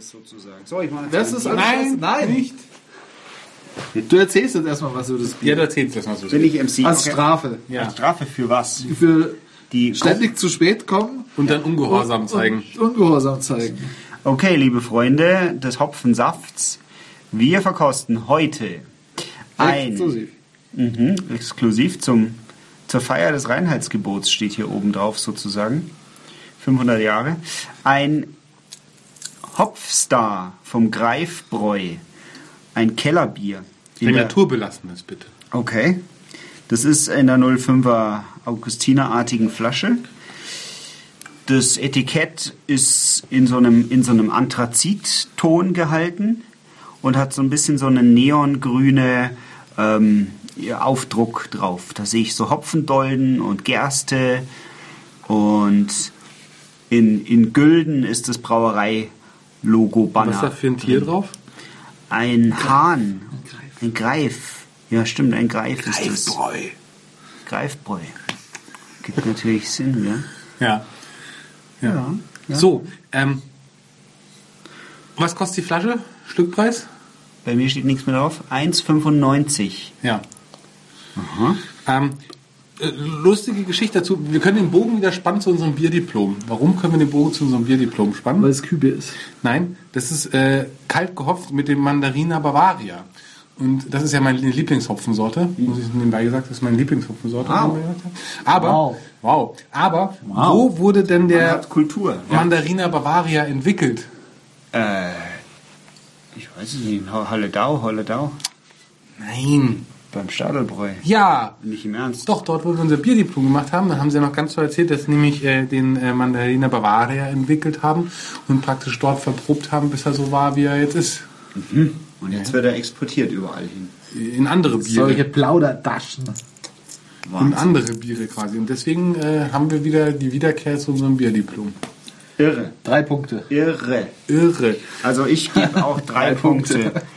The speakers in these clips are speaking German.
es sozusagen. So, ich jetzt Das ein ist Nein, Nein. nicht. Du erzählst jetzt erstmal was über das Ja, Bier. du erzählst das mal so. Bin ich MC? Als Okay. Strafe. Ja. Strafe für was? Für Die ständig zu spät kommen Und dann Ungehorsam zeigen. und Ungehorsam zeigen. Okay, liebe Freunde des Hopfensafts, wir verkosten heute ein Exklusiv. Mhm, exklusiv zum, zur Feier des Reinheitsgebots steht hier oben drauf sozusagen. 500 Jahre. Ein Hopfstar vom Greifbräu. Ein Kellerbier. Naturbelassenes, bitte. Okay. Das ist in der 05er Augustinerartigen Flasche. Das Etikett ist in so einem, in so einem Anthrazitton gehalten und hat so ein bisschen so eine neongrüne ähm, Aufdruck drauf. Da sehe ich so Hopfendolden und Gerste und in, in Gülden ist das Brauerei-Logo-Banner. Was ist da für ein Tier drauf? Ein Hahn. Ein Greif. Ja, stimmt, ein Greif ist das. Greifbräu. Gibt natürlich Sinn, ja? Ja. ja. So, ähm, was kostet die Flasche? Stückpreis? Bei mir steht nichts mehr drauf. 1,95. Ja. Ähm, äh, lustige Geschichte dazu. Wir können den Bogen wieder spannen zu unserem Bierdiplom. Warum können wir den Bogen zu unserem Bierdiplom spannen? Weil es Kübe ist. Nein, das ist äh, kalt gehopft mit dem Mandarina Bavaria. Und das ist ja meine Lieblingshopfensorte, muss ich nebenbei gesagt, das ist meine Lieblingshopfensorte. Wow. Aber, Wow. wow. Aber, wo wurde denn der Kultur. Ja. Mandarina Bavaria entwickelt? Äh, ich weiß es nicht. Ho- Holledau, Holledau. Nein. Beim Stadelbräu. Ja. Nicht im Ernst. Doch, dort, wo wir unser Bierdiplom gemacht haben, da haben sie ja noch ganz toll erzählt, dass sie nämlich äh, den äh, Mandarina Bavaria entwickelt haben und praktisch dort verprobt haben, bis er so war, wie er jetzt ist. Und jetzt wird er exportiert überall hin. In andere Biere. Solche Plaudertaschen. in andere Biere quasi. Und deswegen äh, haben wir wieder die Wiederkehr zu unserem Bierdiplom. Irre. Drei Punkte. Irre. Irre. Also ich gebe auch drei Drei Punkte. Punkte.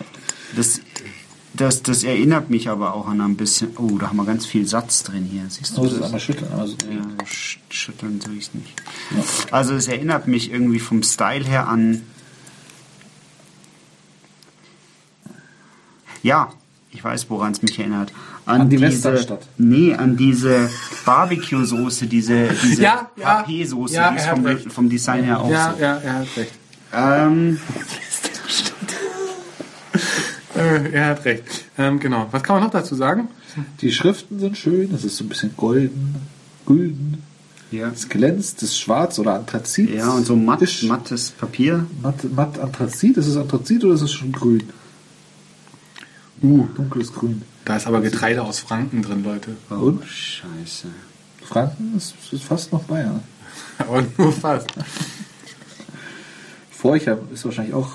Das, das, das erinnert mich aber auch an ein bisschen. Oh, da haben wir ganz viel Satz drin hier. Siehst du es das? einmal schütteln. Also, Ja, sch- schütteln tue ich es nicht. Also es erinnert mich irgendwie vom Style her an. Ja, ich weiß, woran es mich erinnert. An die Westernstadt. Nee, an diese Barbecue-Soße, diese, diese Ja, ja. HP-Soße, Ja, die ist vom, vom Design her auch Ja, so. ja, er hat recht. Ähm, Äh, er hat recht. Ähm, genau. Was kann man noch dazu sagen? die Schriften sind schön. Es ist so ein bisschen golden, gülden. ja. Es glänzt, es ist schwarz oder Anthrazit. ja, und so matt, mattes Papier. matt, matt Anthrazit. Ist es Anthrazit oder ist es schon grün? Uh, dunkles Grün. Da ist aber Getreide aus Franken drin, Leute. Oh, Und? scheiße. Franken ist, ist fast noch Bayern. Aber nur fast. Forchheim ist wahrscheinlich auch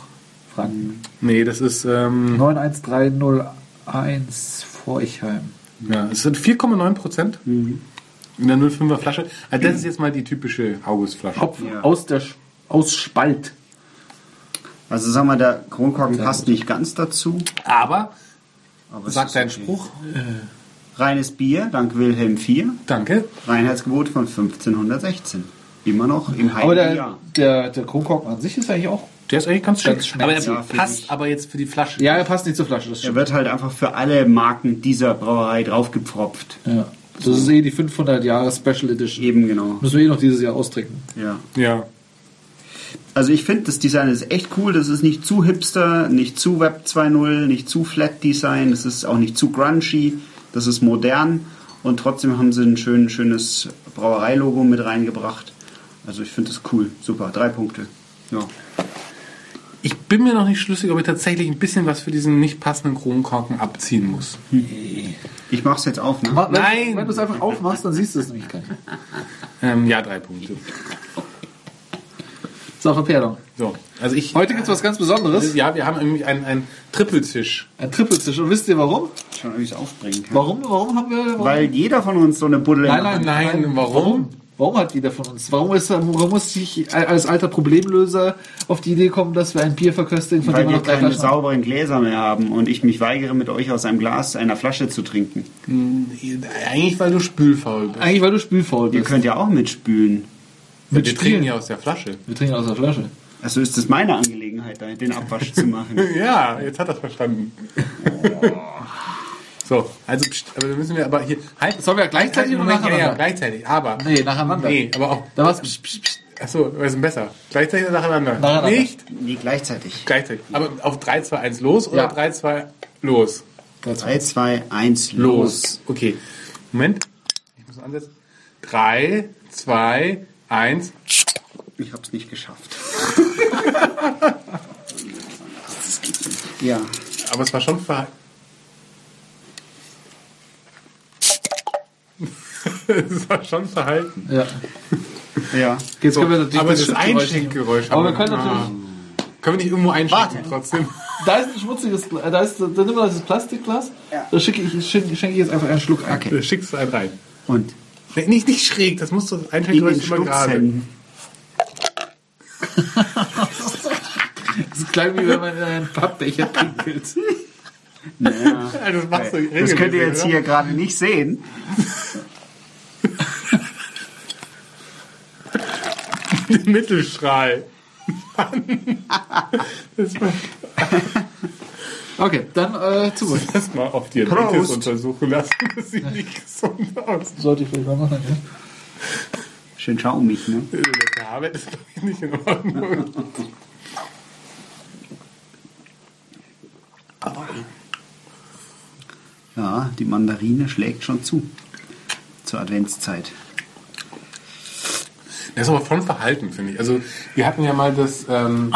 Franken. Nee, das ist, ähm, 91301 Forchheim. ja, es sind 4,9 Prozent in der 05er Flasche. Also das ist jetzt mal die typische Augustflasche. Hopf Ja. aus der Sch- aus Spalt. Also sagen wir, der Kronkorken passt nicht ganz dazu. Aber, Aber es sagt ist dein okay. Spruch, Reines Bier, dank Wilhelm IV. danke. Reinheitsgebot von 1516. Immer noch im Aber heiligen der, Jahr. der, der Kronkorken an sich ist eigentlich auch. Der ist eigentlich ganz schön. aber er Ja, passt aber jetzt für die Flasche. Ja, er passt nicht zur Flasche. Das Er wird halt einfach für alle Marken dieser Brauerei draufgepfropft. Ja. Das ist eh die 500 Jahre Special Edition. Eben genau. Müssen wir eh noch dieses Jahr austrinken. Ja. Ja. Also ich finde, das Design ist echt cool. Das ist nicht zu hipster, nicht zu Web 2.0, nicht zu Flat Design. Das ist auch nicht zu grungy. Das ist modern. Und trotzdem haben sie ein schön, schönes Brauereilogo mit reingebracht. Also ich finde das cool. Super. Drei Punkte. Ja. Ich bin mir noch nicht schlüssig, ob ich tatsächlich ein bisschen was für diesen nicht passenden Kronkorken abziehen muss. Ich mach's jetzt auf, ne? Ma- wenn- Nein! Wenn du es einfach aufmachst, dann siehst du es nämlich gar nicht. Ähm, ja, drei Punkte. Sache Perdon. So, also ich. Heute gibt es was ganz Besonderes. Ja, wir haben nämlich einen, einen Trippeltisch. Ein Trippeltisch. Und wisst ihr warum? Schon, ob ich's aufbringen kann. Warum? Warum haben wir. Warum? Weil jeder von uns so eine Buddel in nein, der nein, Hand nein, Nein, warum? Warum hat jeder von uns? Warum, ist, warum muss ich als alter Problemlöser auf die Idee kommen, dass wir ein Bier verköstigen, von Weil dem wir wir noch drei keine Flaschen sauberen Gläser mehr haben und ich mich weigere, mit euch aus einem Glas einer Flasche zu trinken. Eigentlich, weil du spülfaul bist. Eigentlich, weil du spülfaul Ihr bist. könnt ja auch mitspülen. wir mit trinken Spielen. ja aus der Flasche. Wir trinken aus der Flasche. Also ist das meine Angelegenheit, da den Abwasch zu machen. Ja, jetzt hat er verstanden. So, also, pst, aber dann müssen wir aber hier. Halt, Sollen wir gleichzeitig oder Moment, ja, ja, nacheinander? gleichzeitig, aber. Nee, nacheinander. Nee, aber auch. Da war's. Psch, psch, psch. Achso, was ist denn besser? Gleichzeitig oder nacheinander? Nacheinander. Nicht? Nee, gleichzeitig. Gleichzeitig. Aber auf 3, 2, 1 los oder Ja. 3, 2 los? 3, 2, 1, los. Los. Okay. Moment. Ich muss ansetzen. 3, 2, 1. Ich hab's nicht geschafft. ja. Aber es war schon verhalten. es war schon verhalten. Ja. Ja. Jetzt So, können wir natürlich aber das Schrittgeräusch- Einschenkgeräusch. Aber wir haben können Ah. natürlich. Können wir nicht irgendwo einschenken Warte. trotzdem? Da ist ein schmutziges Glas. Da ist, da nimm mal das Plastikglas. Ja. Da schicke ich, schenke ich jetzt einfach einen Schluck ein. Okay. Du schickst einen rein. Und Nee, Nicht, nicht schräg, das musst du das in Einschenkgeräusch immer gerade. Das ist klein wie wenn man in einen Pappbecher pinkelt. Naja. Also das machst du Das könnt ihr jetzt hier gerade nicht sehen. oder? Den Mittelstrahl. Mann. Das war Okay, dann äh, zurück. das mal auf Diabetes Prost. untersuchen lassen. Das sieht nicht gesund aus. Sollte ich vielleicht mal machen, ja. Schön schaumig, ne? Der Arbeit ist glaube ich nicht in Ordnung. Ja, die Mandarine schlägt schon zu. Zur Adventszeit. Das ist aber von Verhalten, finde ich. Also, wir hatten ja mal das, ähm,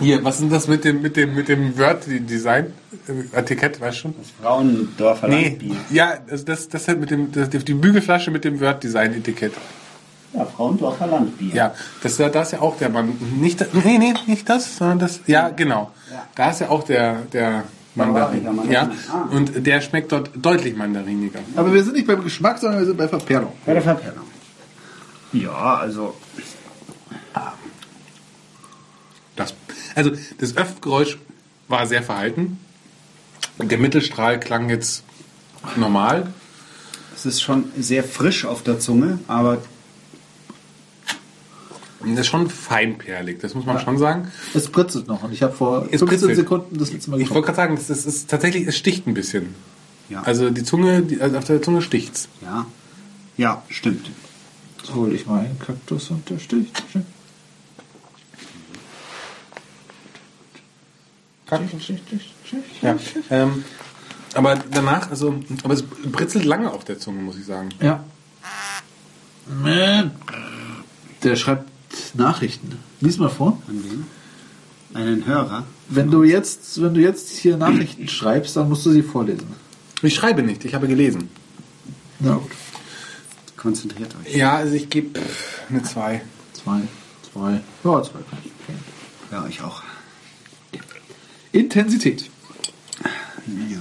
hier, was ist denn das mit dem, mit dem, mit dem Word-Design-Etikett, weißt du schon? Frauendorfer Nee, Landbier. ja, also das, das halt mit dem, das, die Bügelflasche mit dem Word-Design-Etikett. Ja, Frauendorfer Landbier. Ja, das, ist ja- da ist ja auch der Mann, nicht, nee, nee, nicht das, sondern das, ja, genau. Ja. Da ist ja auch der, der Mandarin. Mandarin. Ja, Ah. und der schmeckt dort deutlich mandariniger. Aber wir sind nicht beim Geschmack, sondern wir sind bei Verperrung. Bei der Verperrung. Ja, also Das, also das Öffgeräusch war sehr verhalten. Der Mittelstrahl klang jetzt normal. es ist schon sehr frisch auf der Zunge, aber Das ist schon feinperlig, das muss man schon sagen. Es britzelt noch und ich habe vor Es 15 britzelt. Sekunden das letzte Mal Ich wollte gerade sagen, das ist, ist tatsächlich, es sticht ein bisschen. ja. Also die Zunge, die, also auf der Zunge sticht's. ja. Ja, stimmt. Jetzt hole ich mal einen Kaktus und der sticht. Stich, stich, stich, stich, stich. Ja. Ähm, aber danach, also, aber es britzelt lange auf der Zunge, muss ich sagen. Ja. Man. Der schreibt Nachrichten. Lies mal vor. An wen? Einen Hörer. Wenn du jetzt, wenn du jetzt hier Nachrichten schreibst, dann musst du sie vorlesen. Ich schreibe nicht, ich habe gelesen. Na gut. Konzentriert euch. Ja, also ich gebe eine 2. Zwei. Zwei. Ja, zwei. kann ich. Okay. Ja, ich auch. Intensität. Ja.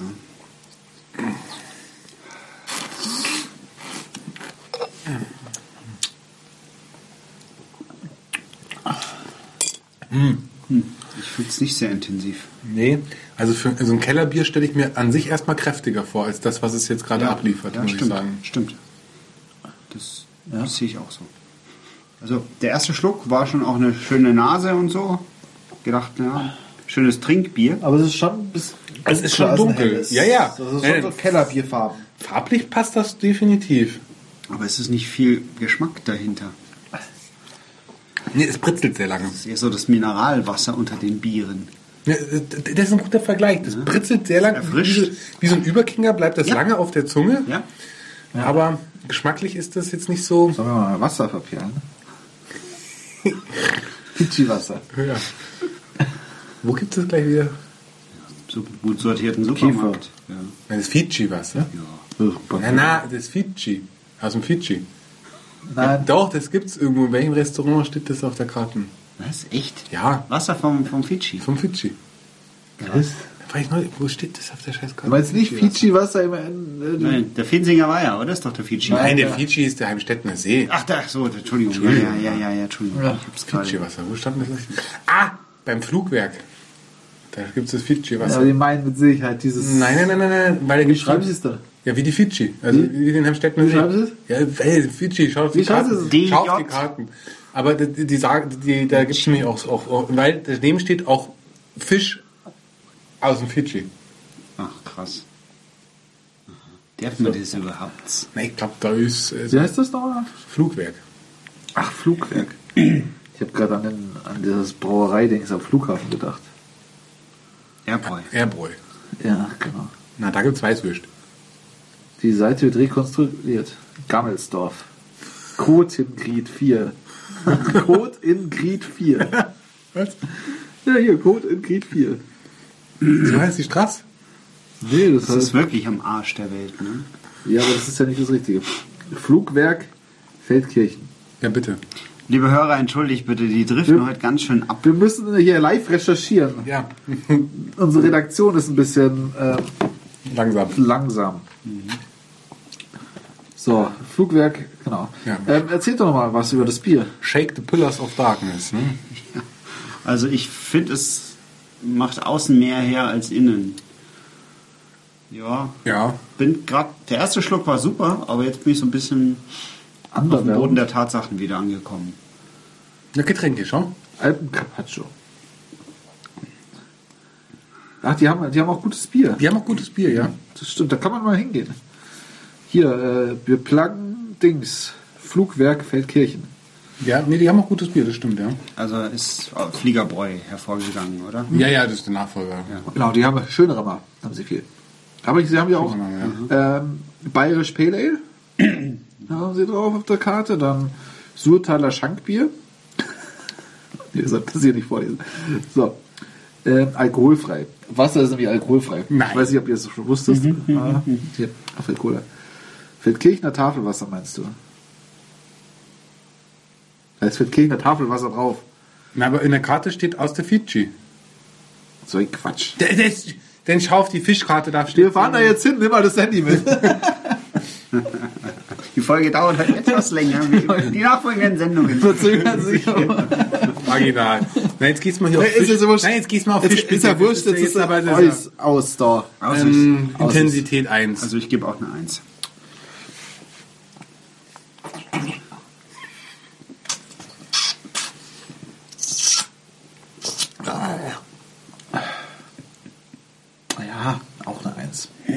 Hm. Ich finde es nicht sehr intensiv. Nee, also für so ein Kellerbier stelle ich mir an sich erstmal kräftiger vor, als das, was es jetzt gerade abliefert, ja, muss stimmt, ich sagen. Stimmt. Das, Ja. das sehe ich auch so. Also der erste Schluck war schon auch eine schöne Nase und so. Gedacht, ja, schönes Trinkbier. Aber es ist schon bisschen. Es ist schon dunkel. Ja, ja. Das ist Ja, schon so Kellerbierfarben. Farblich passt das definitiv. Aber es ist nicht viel Geschmack dahinter. Nee, es britzelt sehr lange. Es ist eher so das Mineralwasser unter den Bieren. Ja, das ist ein guter Vergleich. Das britzelt sehr lange. Erfrischt. Wie, so- wie so ein Überkinger bleibt das Ja. lange auf der Zunge. Ja? Aber geschmacklich ist das jetzt nicht so. Sollen wir mal Wasser verperlen? Fidschi-Wasser. Ja. Wo gibt es gleich wieder? So gut sortierten Supermarkt. Ja. Das Fiji-Wasser. Na, na, das Fiji. Aus dem Fiji. Nein, Doch, das gibt's irgendwo. In welchem Restaurant steht das auf der Karte? Was? Echt? Ja, Wasser vom, vom Fidschi. vom Fiji. Chris. Ich neu, wo steht das auf der Scheißkarte? Du meinst nicht Fidschi-Wasser im äh, Nein, der Finsinger Weiher, oder? Ist doch der Fidschi. Nein, der Ja. Fiji ist der Heimstädtener See. Ach, da, so, Entschuldigung. Ja, ja, ja, ja, ja, Entschuldigung. Ja. Fiji-Wasser, wo stand das? Ah, beim Flugwerk. Da gibt's das Ja, Fiji-Wasser. die meinen mit Sicherheit dieses. nein, nein, nein, nein, nein, weil da Wie schreiben sie es da? Ja, wie die Fiji. Also Wie? wie den Heimstädtener Wie See. schreiben sie Ja, hey, Fiji, schau auf die Wie schreiben Karten. sie es? Schau auf die? Karten. Aber die, die sagen, die, da gibt es nämlich auch, auch, weil daneben steht auch Fisch aus dem Fidschi. Ach, krass. Aha. Darf man das überhaupt? Na, ich glaube, da ist äh, Wie heißt das nochmal? Flugwerk. Ach, Flugwerk. Ich habe gerade an, den- an dieses Brauerei-Dings am Flughafen gedacht. Airboy. Airbräu. Ja, genau. Na, da gibt es Weißwürst. Die Seite wird rekonstruiert. Gammelsdorf. Code in Gried 4. Code in Gried 4. Was? Ja, hier, Code in Gried 4. So heißt die Straße? Nee, das, Das ist heißt. wirklich am Arsch der Welt, ne? Ja, aber das ist ja nicht das Richtige. Flugwerk Feldkirchen. Ja, bitte. Liebe Hörer, entschuldigt bitte, die driften heute ganz schön ab. Wir müssen hier live recherchieren. Ja, Unsere Redaktion ist ein bisschen äh, langsam. langsam. So, Flugwerk, genau. Ja. Ähm, erzähl doch noch mal was über das Bier. Shake the Pillars of Darkness. Ne? Also ich finde, es macht außen mehr her als innen. Ja, Ja. bin gerade, der erste Schluck war super, aber jetzt bin ich so ein bisschen auf dem Boden der Tatsachen wieder angekommen. Ja, Getränke schon. Alpen Carpaccio. Ach, die haben, die haben auch gutes Bier. Die haben auch gutes Bier, ja. Das stimmt, da kann man mal hingehen. Hier, äh, wir pluggen Dings. Flugwerk Feldkirchen. Ja, nee, die haben auch gutes Bier, das stimmt, ja. Also ist Fliegerbräu hervorgegangen, oder? Ja, ja, das ist der Nachfolger. Genau, die haben schönere mal, haben sie viel. Aber sie haben ja auch Schönere, ähm, Bayerisch Pale Ale. da haben sie drauf auf der Karte. Dann Surtaler Schankbier. nee, das ich nicht vorlesen. So. Ähm, alkoholfrei. Wasser ist nämlich alkoholfrei. Nein. Ich weiß nicht, ob ihr das schon wusstet. Ah, hier, auf Cola. Feldkirchner Tafelwasser meinst du? Es wird Kilner Tafelwasser drauf. Na, aber in der Karte steht aus der Fidschi. So ein Quatsch. Der, denn schau auf die Fischkarte, da steht. Wir fahren da jetzt hin, nimm mal das Handy mit. Die Folge dauert halt etwas länger. Die nachfolgenden Sendungen verzögern sich. Marginal. Nein, jetzt geht's mal hier auf Fisch. Ist Nein, jetzt geht's mal auf Fisch. Ist ja wurscht, jetzt ist aber das aus, aus da. Ähm, Intensität 1. Also ich gebe auch eine 1.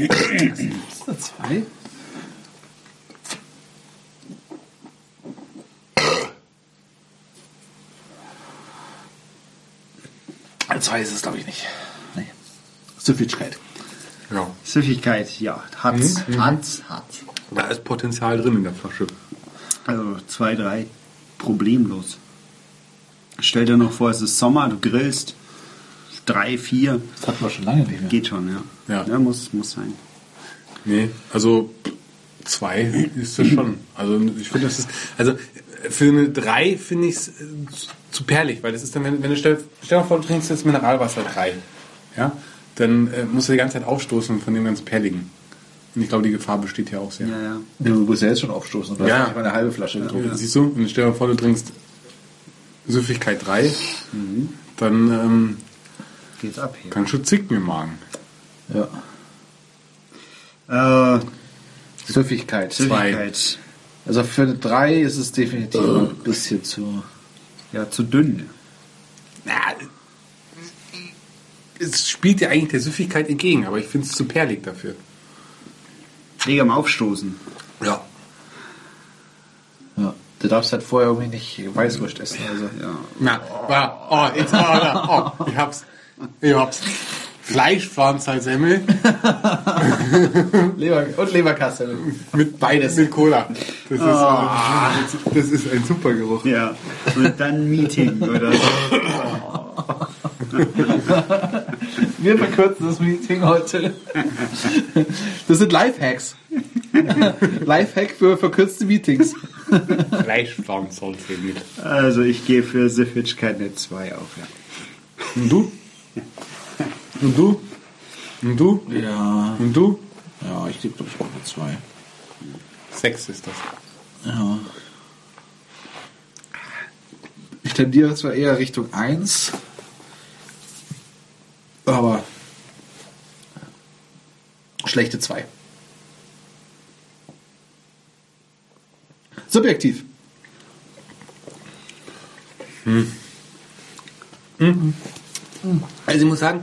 Ist Zwei? Zwei ist es, glaube ich, nicht. Nee. Süffigkeit. ja. Süffigkeit, ja, hat's, hat's, hat's. Da ist Potenzial drin in der Flasche. Also zwei, drei, problemlos. Stell dir noch vor, es ist Sommer, du grillst, drei, vier, Das hatten wir schon lange nicht mehr. geht schon, ja. Ja. ja muss, muss sein. Nee, also zwei ist das schon. Also ich finde, das ist. Also für eine drei finde ich es zu perlig, weil das ist dann, wenn, wenn du stell, stell dir mal vor, du trinkst jetzt Mineralwasser drei, ja, dann äh, musst du die ganze Zeit aufstoßen von dem ganz perligen. Und ich glaube, die Gefahr besteht ja auch sehr. Ja, ja. Du musst ja jetzt schon aufstoßen. Du Ja. hast eine halbe Flasche getrunken. Siehst du? Und stell dir mal vor, du trinkst Süffigkeit 3, dann ähm, Geht's ab hier. kannst du zicken im Magen. Ja. Äh, Süffigkeit. Süffigkeit. Also für eine Drei ist es definitiv ein bisschen zu. Ja, zu dünn. Ja, es spielt ja eigentlich der Süffigkeit entgegen, aber ich finde es zu perlig dafür. Leg am Aufstoßen. Ja. Ja. Du darfst halt vorher irgendwie nicht Weißwurst essen. Also. Ja. Na, ja, oh, jetzt, oh, oh, ich hab's. Ich hab's. Fleischpflanzensemmel Leber und Leberkasse. mit beides mit Cola. Das ist, äh, das ist ein super Geruch. Ja. Und dann Meeting oder so. Wir verkürzen das Meeting heute. Das sind Lifehacks. Lifehack für verkürzte Meetings. Fleischpflanzensemmel. Also ich gehe für Süffigkeit eine 2 auf, ja. Und du? Und du? Und du? Ja. Und du? Ja, ich gebe, glaube ich, auch eine zwei. Sechs ist das. Ja. Ich tendiere zwar eher Richtung 1, aber schlechte 2. Subjektiv. Also ich muss sagen,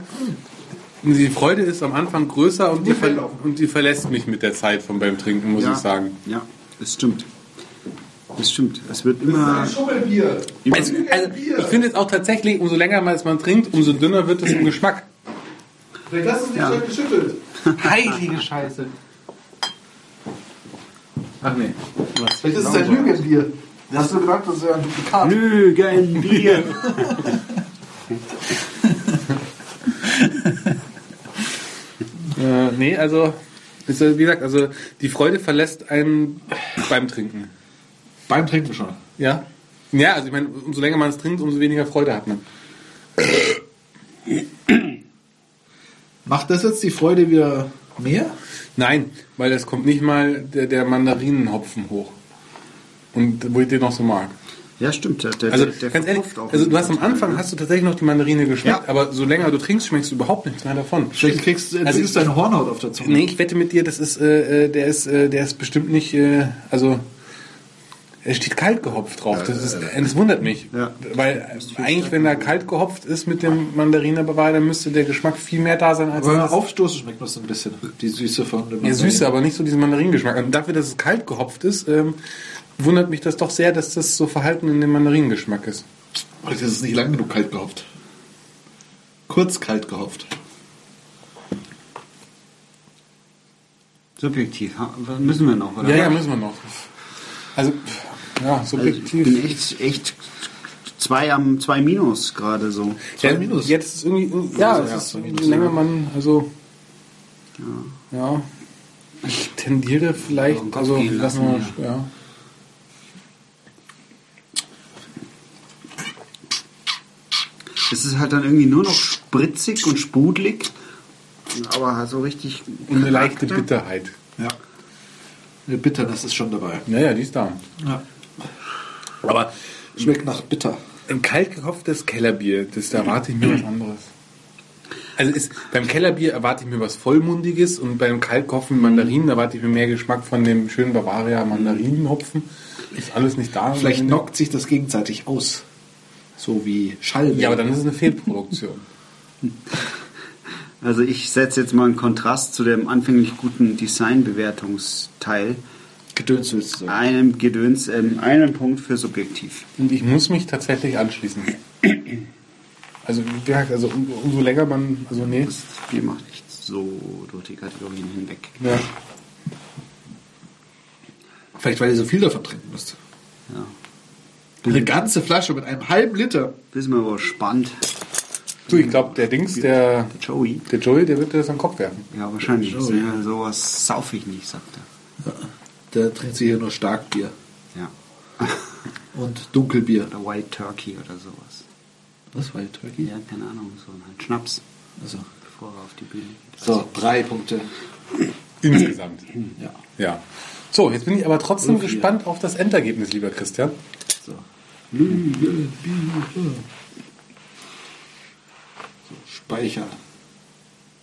die Freude ist am Anfang größer und die, ver und die verlässt mich mit der Zeit von beim Trinken, muss ja. ich sagen. Ja, das stimmt. Das stimmt. Es wird immer. Schummelbier. Also, also ich finde jetzt auch tatsächlich, umso länger man es man trinkt, umso dünner wird es im Geschmack. Vielleicht hast du es nicht Ja. ja. geschüttelt. Heilige Scheiße. Ach nee. Vielleicht ist es ein Lügenbier. Hast du gedacht, das wäre ein Duplikat? Lügenbier. Äh, nee, also, ist, wie gesagt, also die Freude verlässt einen beim Trinken. Beim Trinken schon. Ja? Ja, also ich meine, umso länger man es trinkt, umso weniger Freude hat man. Macht das jetzt die Freude wieder mehr? Nein, weil es kommt nicht mal der, der Mandarinenhopfen hoch. Und wo ich den noch so mag. Ja, stimmt. Der, der, Also der ganz ehrlich, also du hast am Anfang ne? hast du tatsächlich noch die Mandarine geschmeckt, Ja. aber so länger du trinkst, schmeckst du überhaupt nichts mehr davon. Vielleicht kriegst du Also- deine Hornhaut auf der Zunge. Nee, ich wette mit dir, das ist, äh, äh, der ist, äh, der ist bestimmt nicht, äh, also es steht kalt gehopft drauf. Das, ist, das wundert mich. Ja. Weil eigentlich, wenn da kalt gehopft ist mit dem Mandarinebewahr, dann müsste der Geschmack viel mehr da sein als beim das. Aufstoßen schmeckt das ein bisschen. Die Süße von dem Ja, Süße, aber nicht so diesen Mandarinengeschmack. Und dafür, dass es kalt gehopft ist, ähm, wundert mich das doch sehr, dass das so verhalten in dem Mandarinengeschmack ist. Vielleicht ist es nicht lang genug kalt gehopft. Kurz kalt gehopft. Subjektiv. Müssen wir noch, oder? Ja, ja, müssen wir noch. Also, ja, Also ich subjektiv. bin echt, echt zwei am zwei Minus gerade so. Zwei ja, Minus. Jetzt ist irgendwie, ja, Also, es ja, ist, je länger ja. man, also, ja, ich tendiere vielleicht, also, lassen, wir, ja. Es ist halt dann irgendwie nur noch spritzig und sprudelig, aber so richtig. Und eine leichte Charakter. Bitterheit. Ja. Eine Bitternis ist schon dabei. Naja, die ist da. Ja. Aber Schmeckt nach bitter. ein kalt gehopftes Kellerbier, das da erwarte ich mir was anderes. Also ist, beim Kellerbier erwarte ich mir was Vollmundiges und beim kalt gehopften Mandarinen erwarte ich mir mehr Geschmack von dem schönen Bavaria Mandarinenhopfen. Ist alles nicht da. Vielleicht knockt sich das gegenseitig aus. So wie Schall. Ja, aber dann ist es eine Fehlproduktion. Also ich setze jetzt mal einen Kontrast zu dem anfänglich guten Designbewertungsteil. Gedöns willst du sagen. Einem Gedöns, ähm, einen Punkt für subjektiv. Und ich muss mich tatsächlich anschließen. Also, wie gesagt, also um- umso länger man, also nee. Das Bier macht echt so durch die Kategorien hinweg. Ja. Vielleicht, weil ihr so viel davon trinken müsst. Ja. Eine ganze Flasche mit einem halben Liter. Bis mal was spannend. Du, ich glaube, der Dings, der, Joey. der Joey, der wird dir das an den Kopf werfen. Ja, wahrscheinlich. Joey. Ja, sowas sauf ich nicht, sagt er. Der trinkt sich hier nur Starkbier. Ja. Und Dunkelbier. Oder White Turkey oder sowas. Was war Turkey? Ja, keine Ahnung, so halt Schnaps, Also. bevor er auf die Bühne geht. So, drei Punkte. Insgesamt. Ja. Ja. So, jetzt bin ich aber trotzdem gespannt auf das Endergebnis, lieber Christian. So. Lüge, Bier. So, Speicher.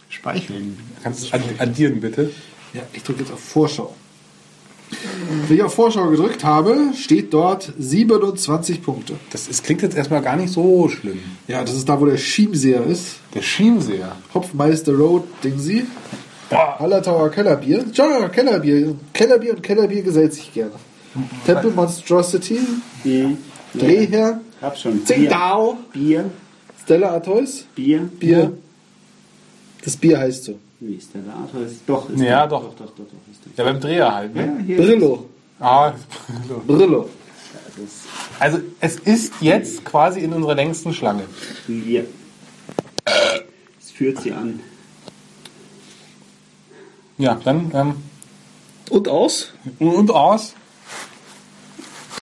Speicheln. Kannst du ad- addieren, bitte? Ja, ich drücke jetzt auf Vorschau. Wenn ich auf Vorschau gedrückt habe, steht dort 27 Punkte. Das ist, klingt jetzt erstmal gar nicht so schlimm. Ja, das ist da, wo der Chiemseer ist. Der Chiemseer. Hopfmeister Road, Dingsy. Hallertauer Kellerbier. Ja, Kellerbier. Kellerbier und Kellerbier gesellt sich gerne. Temple Monstrosity. Drehherr. Hab schon. Tsingtao. Bier. Stella Artois. Bier. Bier. Das Bier heißt so. Wie Arthur? Ist, doch, ist Ja, doch. Doch, doch, doch, doch ist Ja, beim Dreher halt, ne? Ja, Brillo. Ah, Brillo. also es ist jetzt quasi in unserer längsten Schlange. Bier. Es führt sie an. Ja, dann ähm, Und aus? und aus.